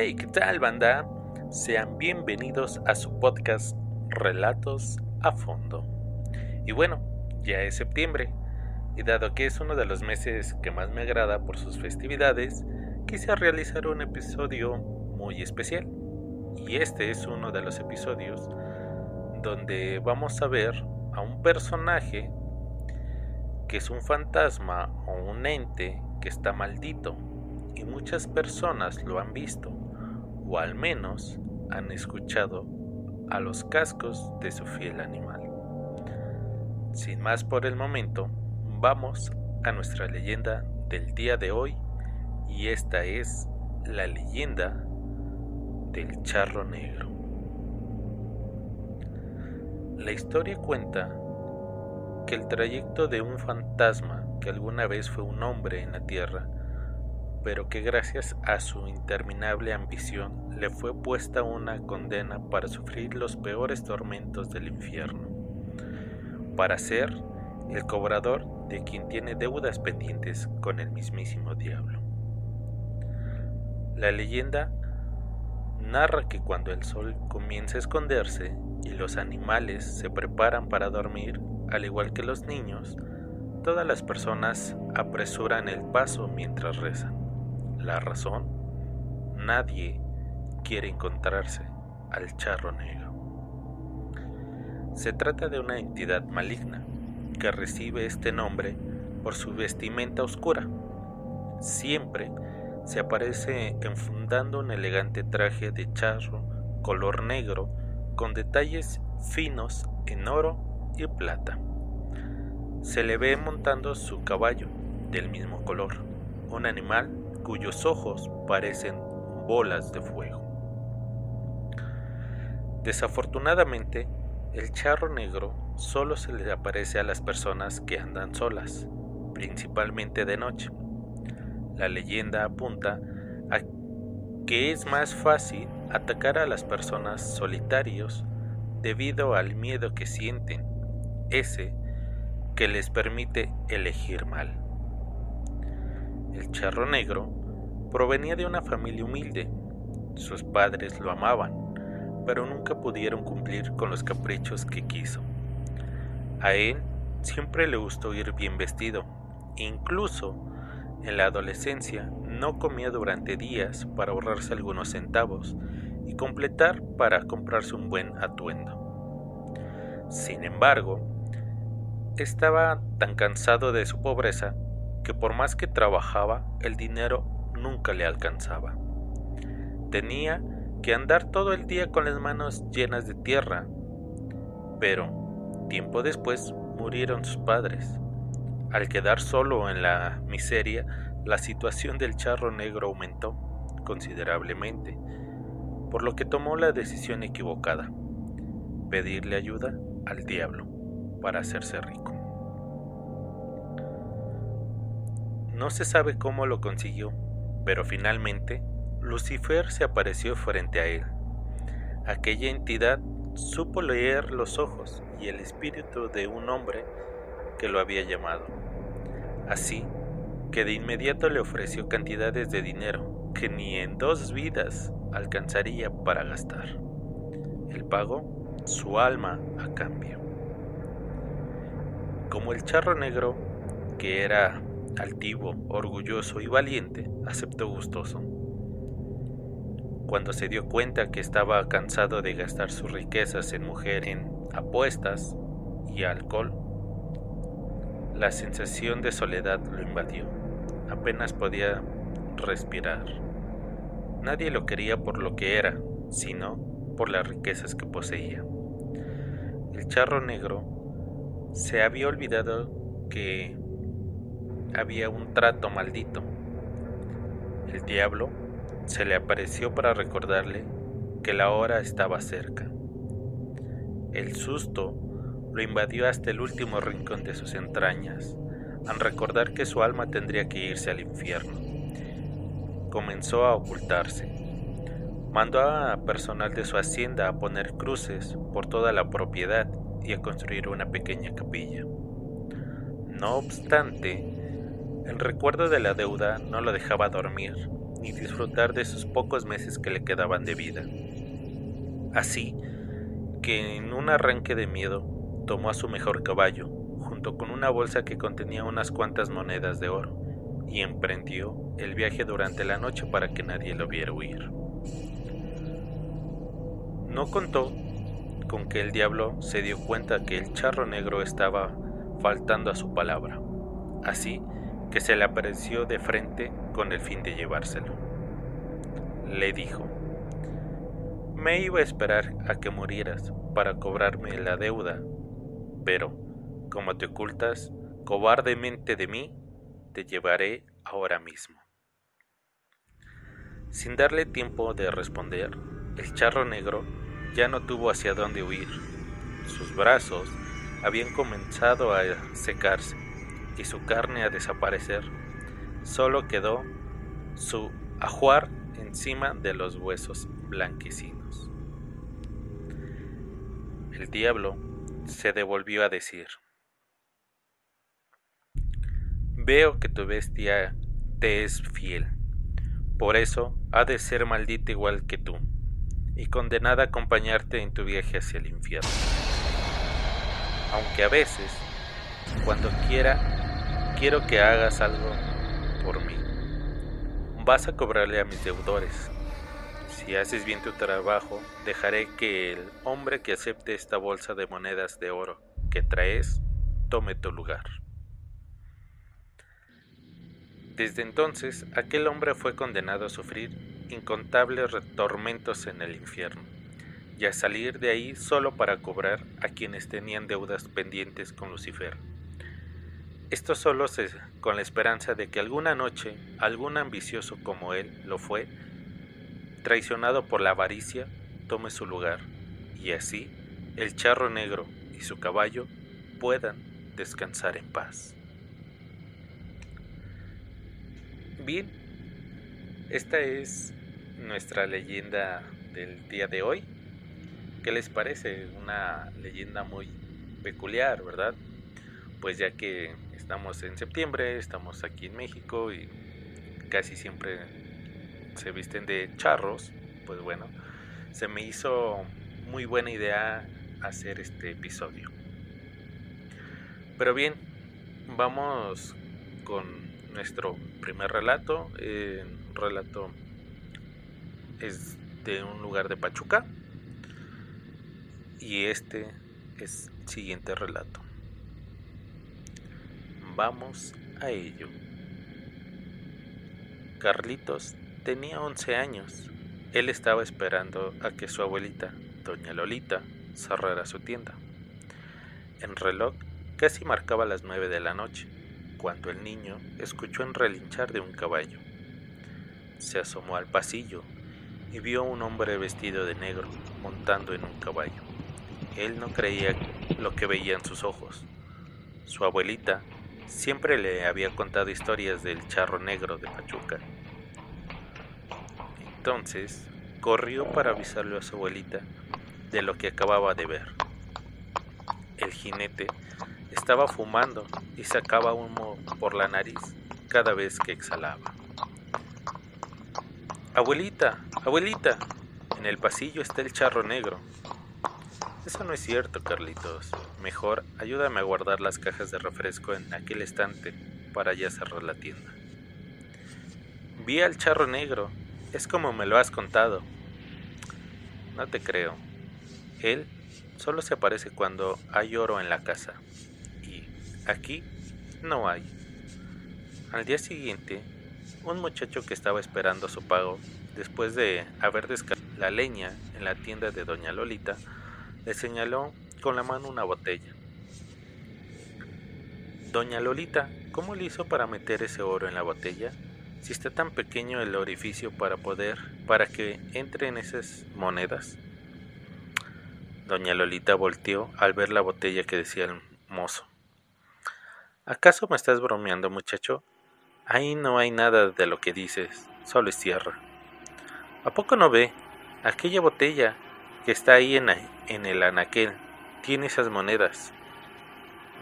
Hey, ¿qué tal, banda? Sean bienvenidos a su podcast Relatos a Fondo. Y bueno, ya es septiembre, y dado que es uno de los meses que más me agrada por sus festividades, quise realizar un episodio muy especial. Y este es uno de los episodios donde vamos a ver a un personaje que es un fantasma o un ente que está maldito y muchas personas lo han visto o al menos han escuchado a los cascos de su fiel animal. Sin más por el momento, vamos a nuestra leyenda del día de hoy y esta es la leyenda del charro negro. La historia cuenta que el trayecto de un fantasma que alguna vez fue un hombre en la tierra, pero que gracias a su interminable ambición le fue puesta una condena para sufrir los peores tormentos del infierno, para ser el cobrador de quien tiene deudas pendientes con el mismísimo diablo. La leyenda narra que cuando el sol comienza a esconderse y los animales se preparan para dormir, al igual que los niños, todas las personas apresuran el paso mientras rezan. La razón, nadie quiere encontrarse al charro negro. Se trata de una entidad maligna que recibe este nombre por su vestimenta oscura. Siempre se aparece enfundando un elegante traje de charro color negro con detalles finos en oro y plata. Se le ve montando su caballo del mismo color, un animal cuyos ojos parecen bolas de fuego. Desafortunadamente, el charro negro solo se le aparece a las personas que andan solas, principalmente de noche. La leyenda apunta a que es más fácil atacar a las personas solitarios debido al miedo que sienten, ese que les permite elegir mal. El charro negro provenía de una familia humilde. Sus padres lo amaban, pero nunca pudieron cumplir con los caprichos que quiso. A él siempre le gustó ir bien vestido, incluso en la adolescencia no comía durante días para ahorrarse algunos centavos y completar para comprarse un buen atuendo. Sin embargo, estaba tan cansado de su pobreza que por más que trabajaba, el dinero nunca le alcanzaba. Tenía que andar todo el día con las manos llenas de tierra. Pero, tiempo después, murieron sus padres. Al quedar solo en la miseria, la situación del charro negro aumentó considerablemente, por lo que tomó la decisión equivocada, pedirle ayuda al diablo para hacerse rico. No se sabe cómo lo consiguió, pero finalmente Lucifer se apareció frente a él. Aquella entidad supo leer los ojos y el espíritu de un hombre que lo había llamado. Así que de inmediato le ofreció cantidades de dinero que ni en dos vidas alcanzaría para gastar. El pago, su alma a cambio. Como el charro negro, que era altivo, orgulloso y valiente, aceptó gustoso. Cuando se dio cuenta que estaba cansado de gastar sus riquezas en mujer, en apuestas y alcohol, la sensación de soledad lo invadió. Apenas podía respirar. Nadie lo quería por lo que era, sino por las riquezas que poseía. El charro negro se había olvidado que había un trato maldito. El diablo se le apareció para recordarle que la hora estaba cerca. El susto lo invadió hasta el último rincón de sus entrañas, al recordar que su alma tendría que irse al infierno. Comenzó a ocultarse. Mandó a personal de su hacienda a poner cruces por toda la propiedad y a construir una pequeña capilla. No obstante, el recuerdo de la deuda no lo dejaba dormir ni disfrutar de sus pocos meses que le quedaban de vida. Así que en un arranque de miedo tomó a su mejor caballo, junto con una bolsa que contenía unas cuantas monedas de oro, y emprendió el viaje durante la noche para que nadie lo viera huir. No contó con que el diablo se dio cuenta que el charro negro estaba faltando a su palabra, así que se le apareció de frente con el fin de llevárselo. Le dijo, me iba a esperar a que murieras para cobrarme la deuda, pero, como te ocultas cobardemente de mí, te llevaré ahora mismo. Sin darle tiempo de responder, el charro negro ya no tuvo hacia dónde huir. Sus brazos habían comenzado a secarse y su carne a desaparecer. Solo quedó su ajuar encima de los huesos blanquecinos. El diablo se devolvió a decir, Veo que tu bestia te es fiel, por eso ha de ser maldita igual que tú y condenada a acompañarte en tu viaje hacia el infierno. Aunque a veces, cuando quiera, quiero que hagas algo por mí. Vas a cobrarle a mis deudores. Si haces bien tu trabajo, dejaré que el hombre que acepte esta bolsa de monedas de oro que traes tome tu lugar. Desde entonces, aquel hombre fue condenado a sufrir incontables tormentos en el infierno, y a salir de ahí solo para cobrar a quienes tenían deudas pendientes con Lucifer. Esto solo se, con la esperanza de que alguna noche algún ambicioso como él lo fue, traicionado por la avaricia, tome su lugar, y así el charro negro y su caballo puedan descansar en paz. Bien, esta es nuestra leyenda del día de hoy. ¿Qué les parece? Una leyenda muy peculiar, ¿verdad? Pues ya que estamos en septiembre, estamos aquí en México y casi siempre se visten de charros, pues bueno, se me hizo muy buena idea hacer este episodio. Pero bien, vamos con nuestro primer relato. Eh, relato es de un lugar de Pachuca. Y este es el siguiente relato. Vamos a ello. Carlitos tenía 11 años. Él estaba esperando a que su abuelita, doña Lolita, cerrara su tienda. En reloj casi marcaba las 9 de la noche cuando el niño escuchó el relinchar de un caballo. Se asomó al pasillo y vio a un hombre vestido de negro montando en un caballo. Él no creía lo que veía en sus ojos. Su abuelita siempre le había contado historias del charro negro de Pachuca. Entonces corrió para avisarle a su abuelita de lo que acababa de ver. El jinete estaba fumando y sacaba humo por la nariz cada vez que exhalaba. Abuelita, abuelita, en el pasillo está el charro negro. Eso no es cierto, Carlitos. Mejor ayúdame a guardar las cajas de refresco en aquel estante para ya cerrar la tienda. Vi al charro negro. Es como me lo has contado. No te creo. Él solo se aparece cuando hay oro en la casa. Aquí no hay. Al día siguiente, un muchacho que estaba esperando su pago, después de haber descargado la leña en la tienda de doña Lolita, le señaló con la mano una botella. Doña Lolita, ¿cómo le hizo para meter ese oro en la botella? Si está tan pequeño el orificio para poder, para que entre en esas monedas. Doña Lolita volteó al ver la botella que decía el mozo. ¿Acaso me estás bromeando, muchacho? Ahí no hay nada de lo que dices, solo es tierra. ¿A poco no ve? Aquella botella que está ahí en, el anaquel tiene esas monedas.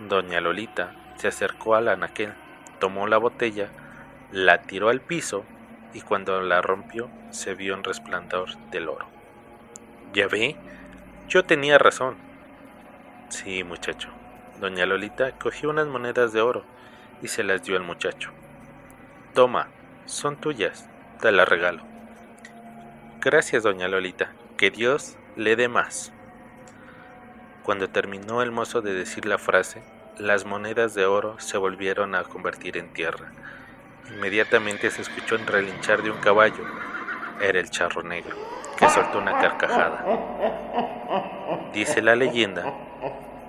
Doña Lolita se acercó al anaquel, tomó la botella, la tiró al piso y cuando la rompió se vio en resplandor del oro. Ya ve, yo tenía razón. Sí, muchacho. Doña Lolita cogió unas monedas de oro y se las dio al muchacho. Toma, son tuyas, te las regalo. Gracias, doña Lolita, que Dios le dé más. Cuando terminó el mozo de decir la frase, las monedas de oro se volvieron a convertir en tierra. Inmediatamente se escuchó el relinchar de un caballo. Era el charro negro, que soltó una carcajada. Dice la leyenda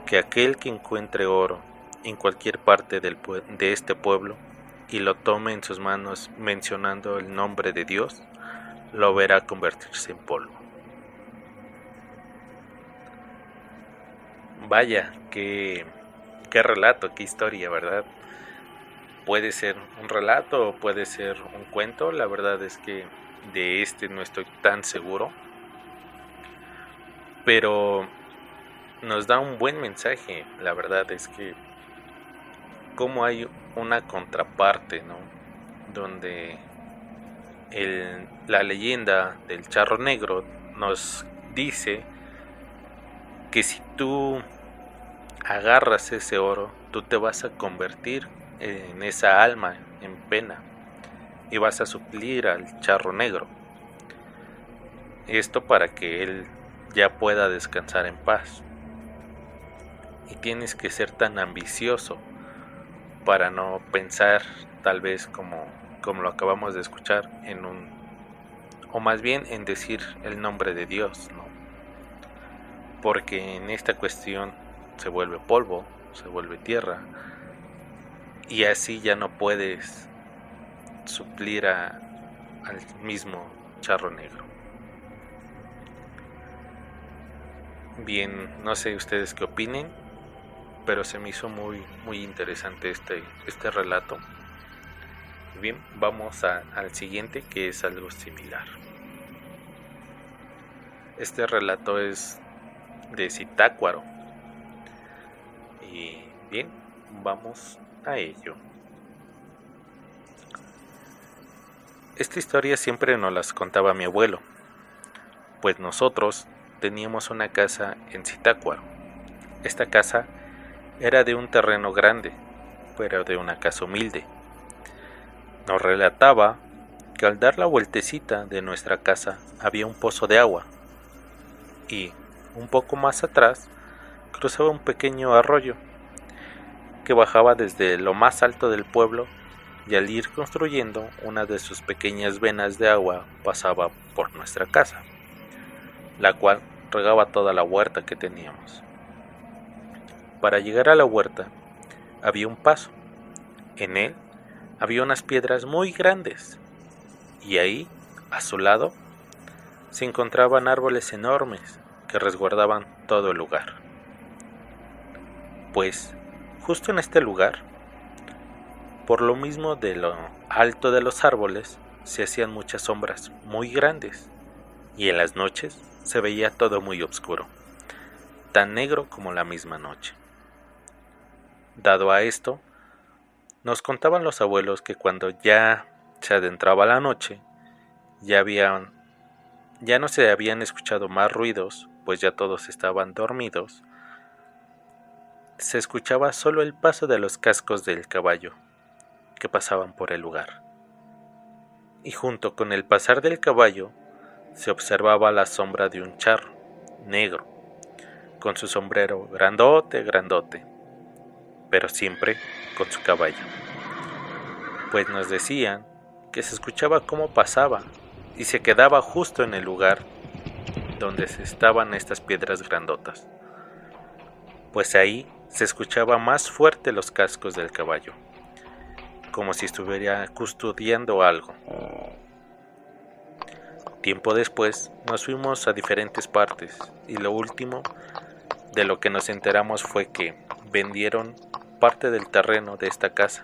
que aquel que encuentre oro en cualquier parte del de este pueblo y lo tome en sus manos mencionando el nombre de Dios, lo verá convertirse en polvo. Vaya, qué, qué relato, qué historia, ¿verdad? Puede ser un relato puede ser un cuento, la verdad es que de este no estoy tan seguro, pero nos da un buen mensaje, la verdad es que como hay una contraparte, ¿no? Donde el, la leyenda del charro negro nos dice que si tú agarras ese oro, tú te vas a convertir en esa alma en pena y vas a suplir al charro negro. Esto para que él ya pueda descansar en paz. Y tienes que ser tan ambicioso para no pensar tal vez como, como lo acabamos de escuchar en un o más bien en decir el nombre de Dios, ¿no? Porque en esta cuestión se vuelve polvo, se vuelve tierra y así ya no puedes suplir a, al mismo charro negro. Bien, no sé ustedes qué opinen, pero se me hizo muy, muy interesante este, este relato. Bien, vamos al siguiente que es algo similar. Este relato es de Citácuaro. Y bien, vamos a ello. Esta historia siempre nos las contaba mi abuelo, pues nosotros teníamos una casa en Citácuaro. Esta casa era de un terreno grande, pero de una casa humilde. Nos relataba que al dar la vueltecita de nuestra casa había un pozo de agua y, un poco más atrás, cruzaba un pequeño arroyo que bajaba desde lo más alto del pueblo y al ir construyendo una de sus pequeñas venas de agua pasaba por nuestra casa, la cual regaba toda la huerta que teníamos. Para llegar a la huerta había un paso. En él había unas piedras muy grandes y ahí, a su lado, se encontraban árboles enormes que resguardaban todo el lugar. Pues, justo en este lugar, por lo mismo de lo alto de los árboles, se hacían muchas sombras muy grandes y en las noches se veía todo muy oscuro, tan negro como la misma noche. Dado a esto, nos contaban los abuelos que cuando ya se adentraba la noche, ya habían ya no se habían escuchado más ruidos, pues ya todos estaban dormidos. Se escuchaba solo el paso de los cascos del caballo que pasaban por el lugar. Y junto con el pasar del caballo se observaba la sombra de un charro negro, con su sombrero grandote, grandote pero siempre con su caballo. Pues nos decían que se escuchaba cómo pasaba y se quedaba justo en el lugar donde estaban estas piedras grandotas. Pues ahí se escuchaba más fuerte los cascos del caballo, como si estuviera custodiando algo. Tiempo después nos fuimos a diferentes partes y lo último de lo que nos enteramos fue que vendieron parte del terreno de esta casa,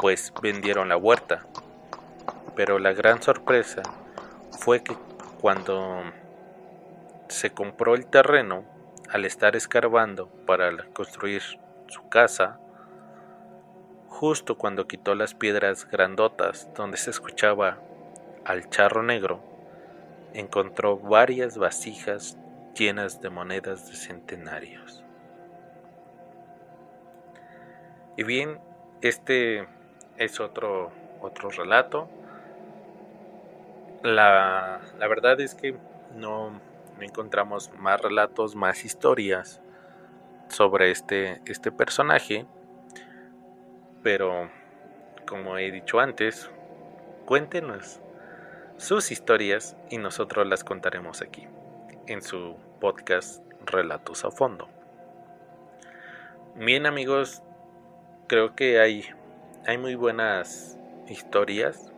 pues vendieron la huerta. Pero la gran sorpresa fue que cuando se compró el terreno, al estar escarbando para construir su casa, justo cuando quitó las piedras grandotas donde se escuchaba al charro negro, encontró varias vasijas llenas de monedas de centenarios. Y bien, este es otro, otro relato. La, la verdad es que no, encontramos más relatos, más historias sobre este, este personaje. Pero, como he dicho antes, cuéntenos sus historias y nosotros las contaremos aquí, en su podcast Relatos a Fondo. Bien amigos, creo que hay, hay muy buenas historias,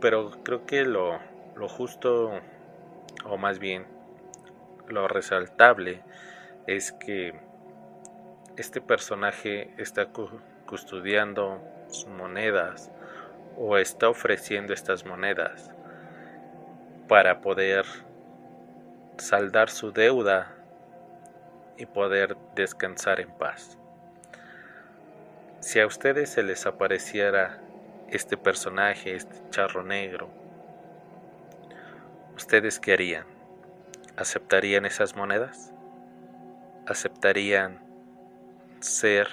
pero creo que lo, lo justo, o más bien lo resaltable, es que este personaje está custodiando sus monedas o está ofreciendo estas monedas para poder saldar su deuda y poder descansar en paz. Si a ustedes se les apareciera este personaje, este charro negro, ¿ustedes qué harían? ¿Aceptarían esas monedas? ¿Aceptarían ser,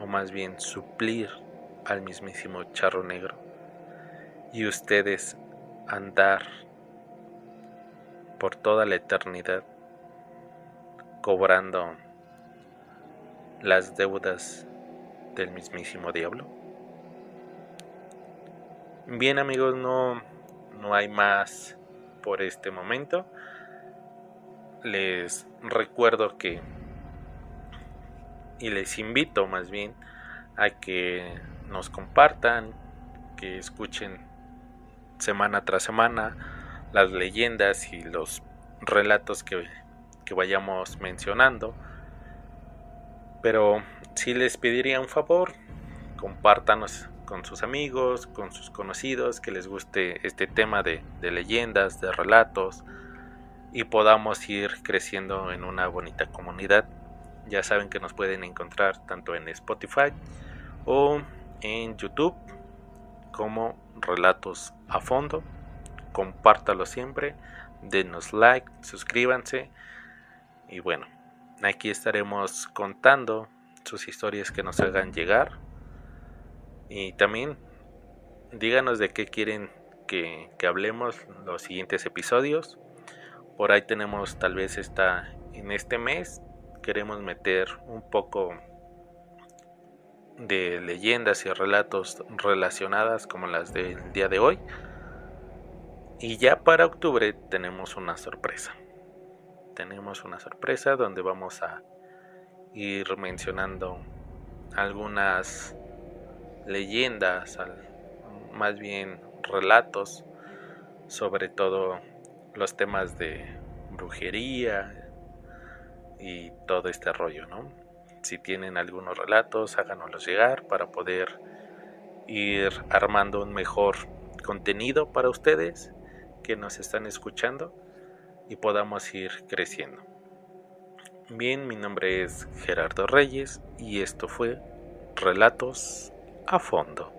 o más bien suplir al mismísimo charro negro? Y ustedes andar por toda la eternidad cobrando las deudas del mismísimo diablo. Bien amigos, no, no hay más por este momento. Les recuerdo que y les invito más bien a que nos compartan, que escuchen semana tras semana las leyendas y los relatos que, que vayamos mencionando. Pero si les pediría un favor, compártanos con sus amigos, con sus conocidos, que les guste este tema de, leyendas, de relatos y podamos ir creciendo en una bonita comunidad. Ya saben que nos pueden encontrar tanto en Spotify o en YouTube como relatos a fondo. Compártalo siempre, denos like, suscríbanse y bueno, aquí estaremos contando sus historias que nos hagan llegar y también díganos de qué quieren que, que hablemos los siguientes episodios. Por ahí tenemos tal vez esta en este mes queremos meter un poco de leyendas y relatos relacionadas como las del día de hoy. Y ya para octubre tenemos una sorpresa. Tenemos una sorpresa donde vamos a ir mencionando algunas leyendas, más bien relatos sobre todo los temas de brujería y todo este rollo, ¿no? Si tienen algunos relatos, háganoslos llegar para poder ir armando un mejor contenido para ustedes que nos están escuchando y podamos ir creciendo. Bien, mi nombre es Gerardo Reyes y esto fue Relatos a Fondo.